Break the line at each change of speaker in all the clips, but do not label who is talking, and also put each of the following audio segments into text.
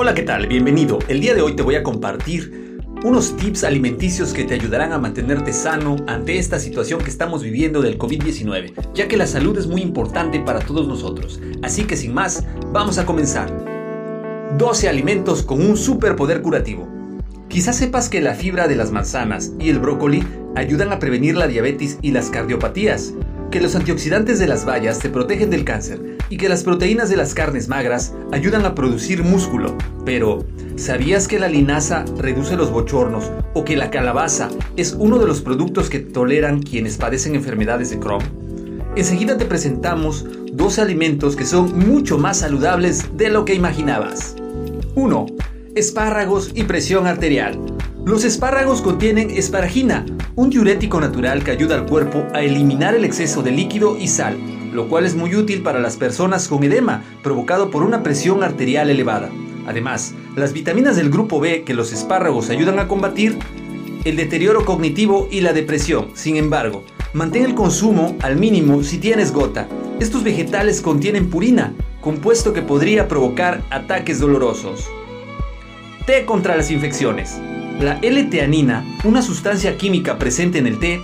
Hola, ¿qué tal? Bienvenido. El día de hoy te voy a compartir unos tips alimenticios que te ayudarán a mantenerte sano ante esta situación que estamos viviendo del COVID-19, ya que la salud es muy importante para todos nosotros. Así que sin más, vamos a comenzar. 12 alimentos con un superpoder curativo. Quizás sepas que la fibra de las manzanas y el brócoli ayudan a prevenir la diabetes y las cardiopatías, que los antioxidantes de las bayas te protegen del cáncer y que las proteínas de las carnes magras ayudan a producir músculo. Pero, ¿sabías que la linaza reduce los bochornos o que la calabaza es uno de los productos que toleran quienes padecen enfermedades de Crohn? Enseguida te presentamos dos alimentos que son mucho más saludables de lo que imaginabas. 1. Espárragos y presión arterial. Los espárragos contienen esparagina, un diurético natural que ayuda al cuerpo a eliminar el exceso de líquido y sal, lo cual es muy útil para las personas con edema provocado por una presión arterial elevada. Además, las vitaminas del grupo B que los espárragos ayudan a combatir el deterioro cognitivo y la depresión. Sin embargo, mantén el consumo al mínimo si tienes gota. Estos vegetales contienen purina, compuesto que podría provocar ataques dolorosos. Té contra las infecciones. La L-teanina, una sustancia química presente en el té,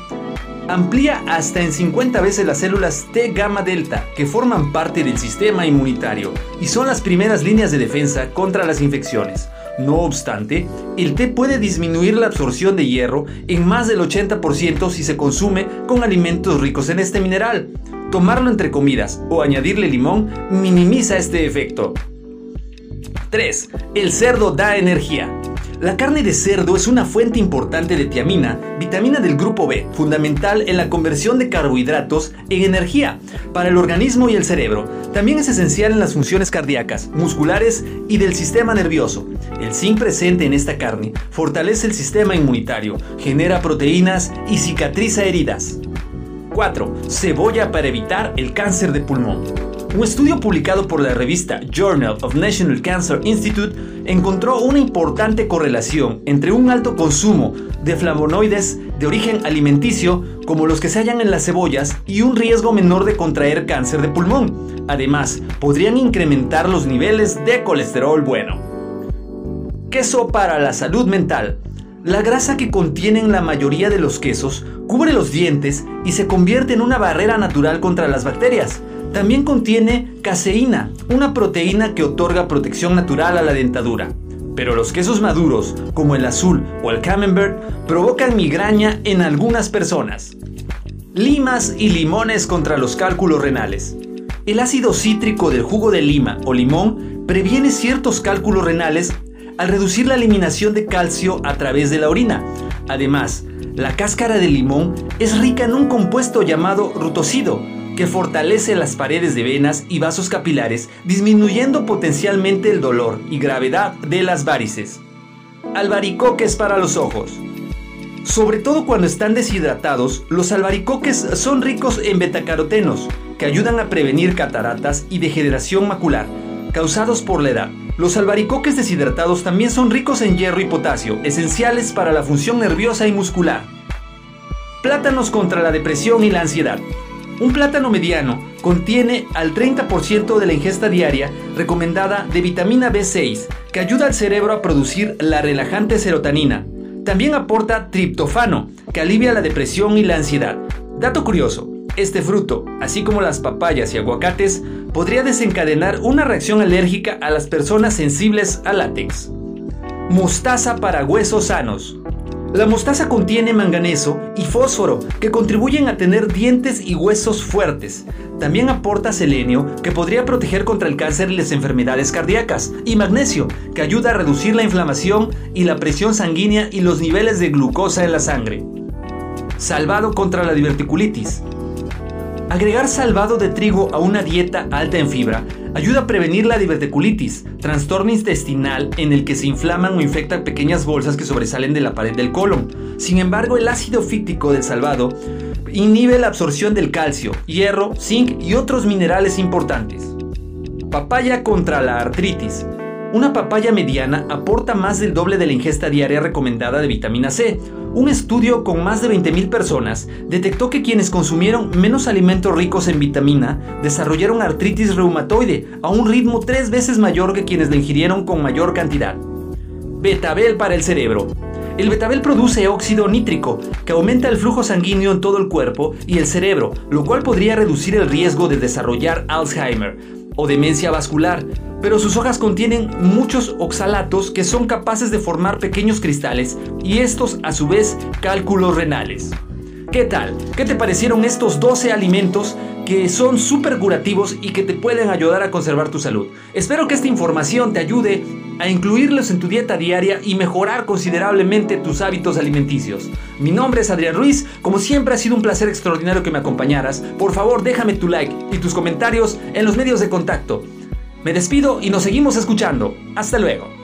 amplía hasta en 50 veces las células T gamma delta que forman parte del sistema inmunitario y son las primeras líneas de defensa contra las infecciones. No obstante, el té puede disminuir la absorción de hierro en más del 80% si se consume con alimentos ricos en este mineral. Tomarlo entre comidas o añadirle limón minimiza este efecto. 3. El cerdo da energía. La carne de cerdo es una fuente importante de tiamina, vitamina del grupo B, fundamental en la conversión de carbohidratos en energía para el organismo y el cerebro. También es esencial en las funciones cardíacas, musculares y del sistema nervioso. El zinc presente en esta carne fortalece el sistema inmunitario, genera proteínas y cicatriza heridas. 4. Cebolla para evitar el cáncer de pulmón. Un estudio publicado por la revista Journal of National Cancer Institute encontró una importante correlación entre un alto consumo de flavonoides de origen alimenticio, como los que se hallan en las cebollas, y un riesgo menor de contraer cáncer de pulmón. Además, podrían incrementar los niveles de colesterol bueno. Queso para la salud mental. La grasa que contienen la mayoría de los quesos cubre los dientes y se convierte en una barrera natural contra las bacterias. También contiene caseína, una proteína que otorga protección natural a la dentadura. Pero los quesos maduros, como el azul o el camembert, provocan migraña en algunas personas. Limas y limones contra los cálculos renales. El ácido cítrico del jugo de lima o limón previene ciertos cálculos renales al reducir la eliminación de calcio a través de la orina. Además, la cáscara de limón es rica en un compuesto llamado rutocido, que fortalece las paredes de venas y vasos capilares, disminuyendo potencialmente el dolor y gravedad de las varices. Albaricoques para los ojos. Sobre todo cuando están deshidratados, los albaricoques son ricos en betacarotenos, que ayudan a prevenir cataratas y degeneración macular, causados por la edad. Los albaricoques deshidratados también son ricos en hierro y potasio, esenciales para la función nerviosa y muscular. Plátanos contra la depresión y la ansiedad. Un plátano mediano contiene al 30% de la ingesta diaria recomendada de vitamina B6, que ayuda al cerebro a producir la relajante serotonina. También aporta triptofano, que alivia la depresión y la ansiedad. Dato curioso, este fruto, así como las papayas y aguacates, podría desencadenar una reacción alérgica a las personas sensibles al látex. Mostaza para huesos sanos. La mostaza contiene manganeso y fósforo que contribuyen a tener dientes y huesos fuertes. También aporta selenio que podría proteger contra el cáncer y las enfermedades cardíacas. Y magnesio que ayuda a reducir la inflamación y la presión sanguínea y los niveles de glucosa en la sangre. Salvado contra la diverticulitis. Agregar salvado de trigo a una dieta alta en fibra ayuda a prevenir la diverticulitis, trastorno intestinal en el que se inflaman o infectan pequeñas bolsas que sobresalen de la pared del colon. Sin embargo, el ácido fíctico del salvado inhibe la absorción del calcio, hierro, zinc y otros minerales importantes. Papaya contra la artritis. Una papaya mediana aporta más del doble de la ingesta diaria recomendada de vitamina C. Un estudio con más de 20.000 personas detectó que quienes consumieron menos alimentos ricos en vitamina desarrollaron artritis reumatoide a un ritmo tres veces mayor que quienes la ingirieron con mayor cantidad. Betabel para el cerebro. El betabel produce óxido nítrico, que aumenta el flujo sanguíneo en todo el cuerpo y el cerebro, lo cual podría reducir el riesgo de desarrollar Alzheimer o demencia vascular, pero sus hojas contienen muchos oxalatos que son capaces de formar pequeños cristales y estos a su vez cálculos renales. ¿Qué tal? ¿Qué te parecieron estos 12 alimentos que son súper curativos y que te pueden ayudar a conservar tu salud? Espero que esta información te ayude a incluirlos en tu dieta diaria y mejorar considerablemente tus hábitos alimenticios. Mi nombre es Adrián Ruiz, como siempre ha sido un placer extraordinario que me acompañaras. Por favor, déjame tu like y tus comentarios en los medios de contacto. Me despido y nos seguimos escuchando. Hasta luego.